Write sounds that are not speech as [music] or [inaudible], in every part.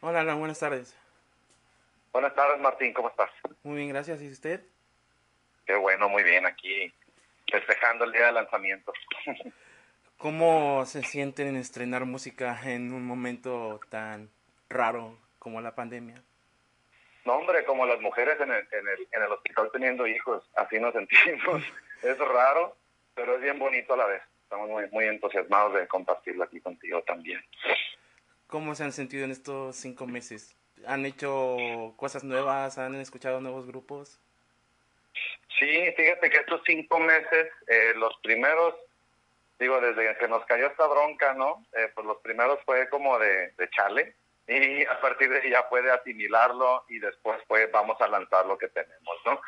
Hola, Alan, buenas tardes. Buenas tardes, Martín, ¿cómo estás? Muy bien, gracias. ¿Y usted? Qué bueno, muy bien, aquí festejando el día de lanzamiento. [laughs] ¿Cómo se sienten en estrenar música en un momento tan raro como la pandemia? No, hombre, como las mujeres en el, en el, en el hospital teniendo hijos, así nos sentimos. [laughs] es raro, pero es bien bonito a la vez. Estamos muy, muy entusiasmados de compartirlo aquí contigo también. ¿Cómo se han sentido en estos cinco meses? ¿Han hecho cosas nuevas? ¿Han escuchado nuevos grupos? Sí, fíjate que estos cinco meses, eh, los primeros, digo, desde que nos cayó esta bronca, ¿no? Eh, pues los primeros fue como de, de chale y a partir de ahí ya puede asimilarlo y después pues vamos a lanzar lo que tenemos, ¿no?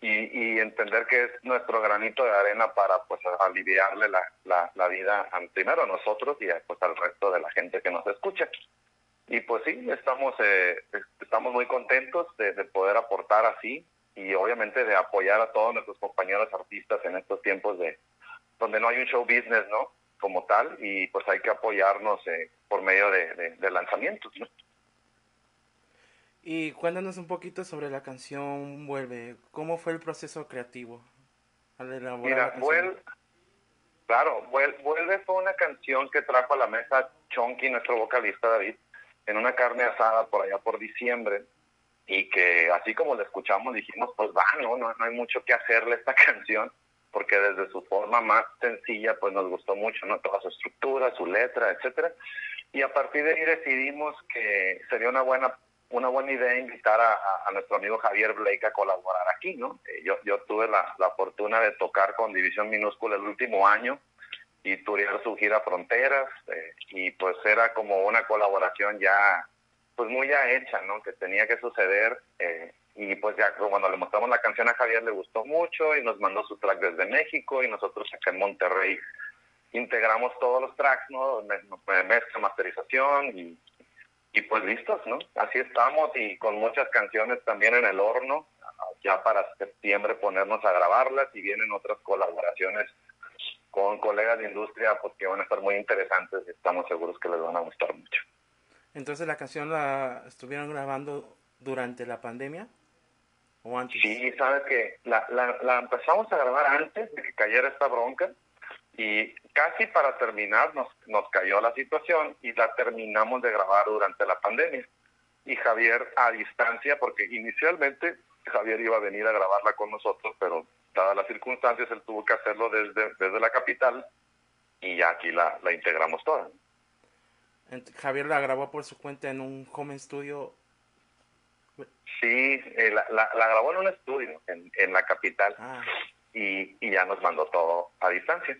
Y, y entender que es nuestro granito de arena para pues aliviarle la, la, la vida primero a nosotros y pues al resto de la gente que nos escucha. Y pues sí, estamos, eh, estamos muy contentos de, de poder aportar así y obviamente de apoyar a todos nuestros compañeros artistas en estos tiempos de donde no hay un show business, ¿no? Como tal, y pues hay que apoyarnos eh, por medio de, de, de lanzamientos, ¿no? Y cuéntanos un poquito sobre la canción Vuelve. ¿Cómo fue el proceso creativo al elaborar Mira, la canción? Vuel- claro, Vuel- Vuelve fue una canción que trajo a la mesa Chonky, nuestro vocalista David, en una carne asada por allá por diciembre y que así como la escuchamos dijimos, pues va, no, no, no hay mucho que hacerle a esta [laughs] canción porque desde su forma más sencilla pues nos gustó mucho, ¿no? Toda su estructura, su letra, etcétera. Y a partir de ahí decidimos que sería una buena una buena idea invitar a, a- a nuestro amigo Javier Blake a colaborar aquí, ¿no? Eh, yo, yo tuve la, la fortuna de tocar con División Minúscula el último año y turear su gira Fronteras eh, y pues era como una colaboración ya pues muy ya hecha, ¿no? Que tenía que suceder eh, y pues ya cuando le mostramos la canción a Javier le gustó mucho y nos mandó su track desde México y nosotros acá en Monterrey integramos todos los tracks, ¿no? Me- me- Mezcla, masterización y, y pues listos, ¿no? Así estamos y con muchas canciones también en el horno, ya para septiembre ponernos a grabarlas y vienen otras colaboraciones con colegas de industria pues que van a estar muy interesantes y estamos seguros que les van a gustar mucho. Entonces la canción la estuvieron grabando durante la pandemia o antes. Sí, sabes que la, la, la empezamos a grabar antes de que cayera esta bronca y casi para terminar nos, nos cayó la situación y la terminamos de grabar durante la pandemia. Y Javier a distancia, porque inicialmente Javier iba a venir a grabarla con nosotros, pero dadas las circunstancias él tuvo que hacerlo desde, desde la capital y ya aquí la, la integramos toda. Javier la grabó por su cuenta en un home studio. Sí, eh, la, la, la grabó en un estudio en, en la capital Ah, y, y ya nos mandó todo a distancia.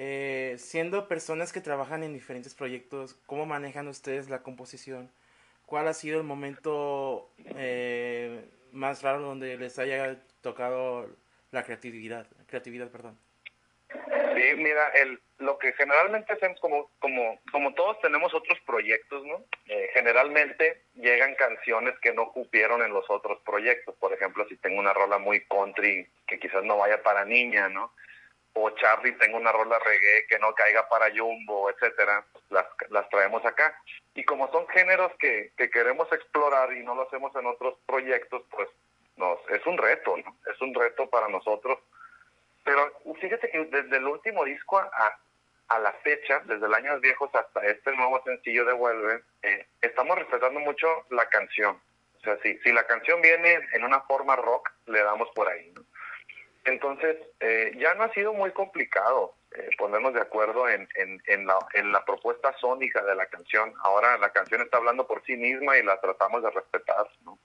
Eh, siendo personas que trabajan en diferentes proyectos, ¿cómo manejan ustedes la composición? ¿Cuál ha sido el momento eh, más raro donde les haya tocado la creatividad? Creatividad, perdón. Sí, mira, el, lo que generalmente hacemos, como, como, como todos tenemos otros proyectos, ¿no? Eh, generalmente llegan canciones que no cupieron en los otros proyectos. Por ejemplo, si tengo una rola muy country que quizás no vaya para niña, ¿no? O Charlie tengo una rola reggae que no caiga para Jumbo, etcétera, las, las traemos acá. Y como son géneros que, que queremos explorar y no lo hacemos en otros proyectos, pues nos, es un reto, ¿no? Es un reto para nosotros pero fíjate que desde el último disco a, a la fecha, desde el años viejos hasta este nuevo sencillo de Vuelve, eh, estamos respetando mucho la canción. O sea, si, si la canción viene en una forma rock, le damos por ahí. ¿no? Entonces, eh, ya no ha sido muy complicado eh, ponernos de acuerdo en, en, en, la, en la propuesta sónica de la canción. Ahora la canción está hablando por sí misma y la tratamos de respetar. ¿no?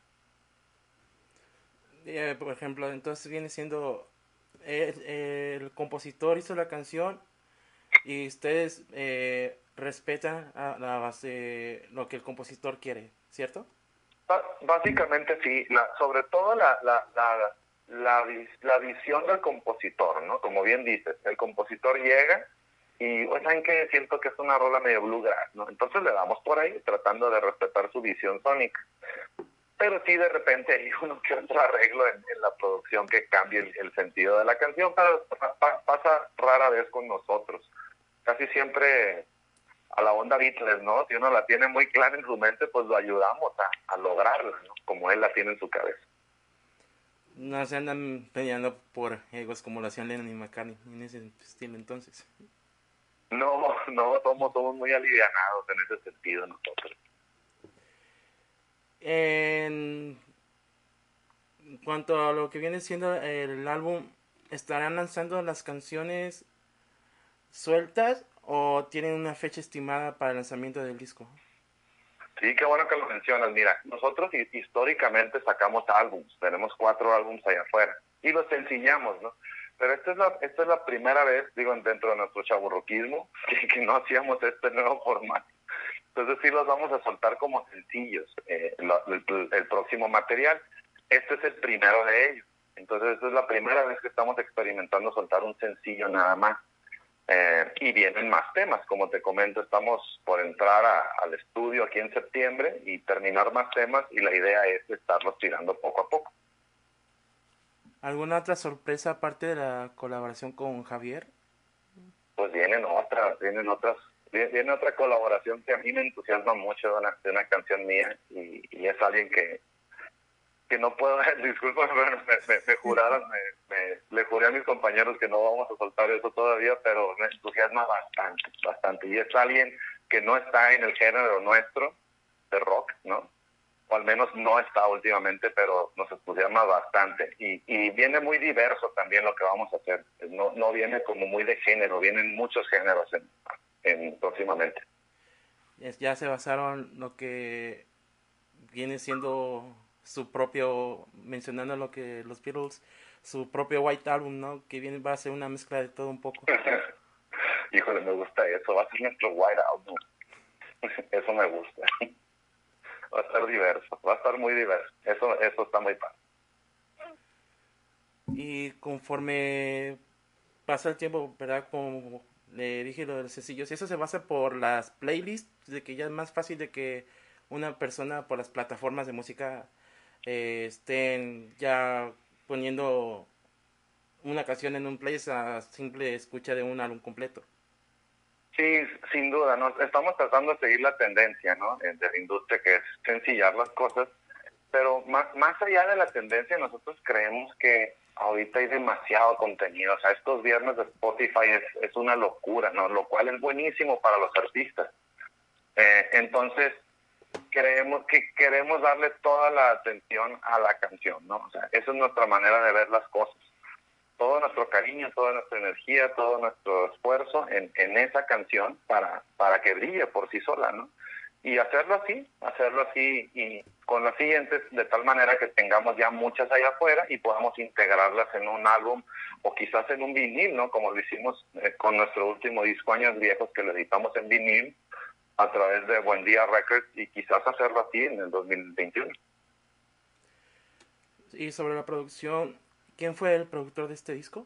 Eh, por ejemplo, entonces viene siendo el, el compositor hizo la canción y ustedes eh, respetan a la base lo que el compositor quiere, ¿cierto? Básicamente sí, la, sobre todo la, la, la, la, vis- la visión del compositor, ¿no? Como bien dices, el compositor llega y, ¿saben que Siento que es una rola medio bluegrass, ¿no? Entonces le damos por ahí tratando de respetar su visión sónica. Pero sí, de repente hay uno que otro arreglo en, la producción que cambie el, sentido de la canción, pasa rara vez con nosotros. Casi siempre a la onda Beatles, ¿no? Si uno la tiene muy clara en su mente, pues lo ayudamos a, a lograrla, ¿no? Como él la tiene en su cabeza. No se andan peleando por egos como lo hacían Lennon y McCartney en ese estilo entonces. No, [laughs] no, somos, somos muy alivianados en ese sentido nosotros. En cuanto a lo que viene siendo el álbum, ¿estarán lanzando las canciones sueltas o tienen una fecha estimada para el lanzamiento del disco? Sí, qué bueno que lo mencionas. Mira, nosotros históricamente sacamos álbums, tenemos cuatro álbums allá afuera y los sencillamos, ¿no? Pero esta es la, esta es la primera vez, digo, dentro de nuestro chaburroquismo, [laughs] que, no hacíamos este nuevo formato. Entonces sí los vamos a soltar como sencillos, eh, el, próximo material. Este es el primero de ellos. Entonces esta es la primera vez que estamos experimentando soltar un sencillo nada más. Eh, y vienen más temas, como te comento, estamos por entrar al estudio aquí en septiembre y terminar más temas y la idea es estarlos tirando poco a poco. ¿Alguna otra sorpresa aparte de la colaboración con Javier? Pues vienen otras, vienen otras, viene otra colaboración que a mí me entusiasma mucho de una, de una canción mía y, y es alguien que, que no puedo, [laughs] disculpa, [laughs] me, me, juraron, me, le juré a mis compañeros que no vamos a soltar eso todavía, pero me entusiasma bastante, bastante. Y es alguien que no está en el género nuestro de rock, ¿no? O al menos no está últimamente, pero nos entusiasma bastante. Y, y viene muy diverso también lo que vamos a hacer. No, no viene como muy de género, vienen muchos géneros en, en próximamente. Ya se basaron lo que viene siendo su propio, mencionando lo que los Beatles, su propio White Album, ¿no? Que viene, va a ser una mezcla de todo un poco. [laughs] Híjole, me gusta eso, va a ser nuestro White Album. [laughs] eso me gusta. va a estar diverso, va a estar muy diverso. Eso, eso está muy padre. Y conforme pasa el tiempo, ¿verdad? Como le dije lo de los sencillos, eso se basa por las playlists, de que ya es más fácil de que una persona por las plataformas de música eh, estén ya poniendo una canción en un play a simple escucha de un álbum completo. Sí, sin duda, ¿no? estamos tratando de seguir la tendencia ¿no? de la industria que es sencillar las cosas, pero más, más allá de la tendencia nosotros creemos que ahorita hay demasiado contenido, o sea, estos viernes de Spotify es, es una locura, ¿no? Lo cual es buenísimo para los artistas. Eh, entonces, creemos que queremos darle toda la atención a la canción, ¿no? O sea, esa es nuestra manera de ver las cosas. Todo nuestro cariño, toda nuestra energía, todo nuestro esfuerzo en, en esa canción para, para que brille por sí sola, ¿no? Y hacerlo así, hacerlo así y con las siguientes de tal manera que tengamos ya muchas allá afuera y podamos integrarlas en un álbum o quizás en un vinil, ¿no? Como lo hicimos eh, con nuestro último disco Años Viejos que lo editamos en vinil a través de Buen Día Records y quizás hacerlo así en el 2021. Y sobre la producción, ¿quién fue el productor de este disco?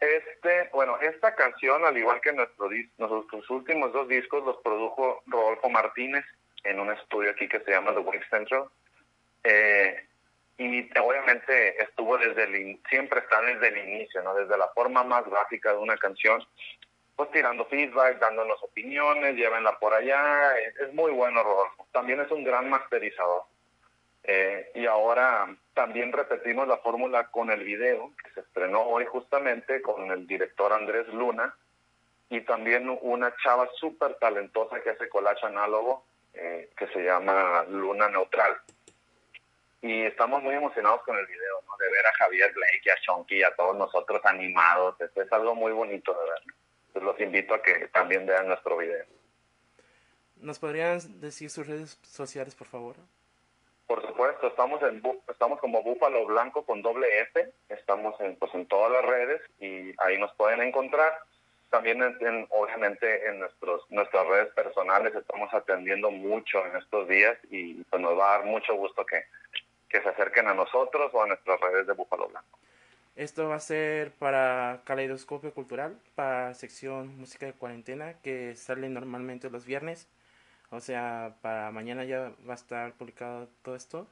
Este, bueno, esta canción, al igual que nuestro, nuestros últimos dos discos, los produjo Rodolfo Martínez en un estudio aquí que se llama The Wave Central. Eh, y obviamente estuvo desde el, siempre está desde el inicio, ¿no? Desde la forma más gráfica de una canción pues tirando feedback, dándonos opiniones, llévenla por allá. Es, muy bueno Rodolfo. También es un gran masterizador. Eh, y ahora también repetimos la fórmula con el video, que se estrenó hoy justamente con el director Andrés Luna, y también una chava súper talentosa que hace collage análogo, eh, que se llama Luna Neutral. Y estamos muy emocionados con el video, ¿no? De ver a Javier Blake, a Chonky y a todos nosotros animados. Es algo muy bonito de ver los invito a que también vean nuestro video. ¿Nos podrían decir sus redes sociales, por favor? Por supuesto, estamos en estamos como Búfalo Blanco con doble F, estamos en, pues, en todas las redes y ahí nos pueden encontrar. También, en, obviamente, en nuestros nuestras redes personales estamos atendiendo mucho en estos días y pues, nos va a dar mucho gusto que, que se acerquen a nosotros o a nuestras redes de Búfalo Blanco. Esto va a ser para Caleidoscopio Cultural, para sección Música de Cuarentena, que sale normalmente los viernes. O sea, para mañana ya va a estar publicado todo esto.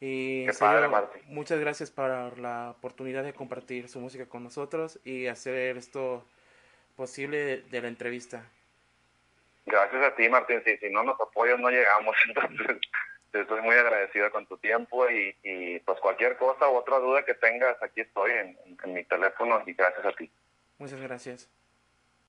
Y muchas gracias por la oportunidad de compartir su música con nosotros y hacer esto posible de la entrevista. Gracias a ti, Martín. Si, si no nos apoyas, no llegamos. [laughs] Entonces, estoy muy agradecido con tu tiempo y, y, pues cualquier cosa o otra duda que tengas, aquí estoy en mi teléfono y gracias a ti. Muchas gracias.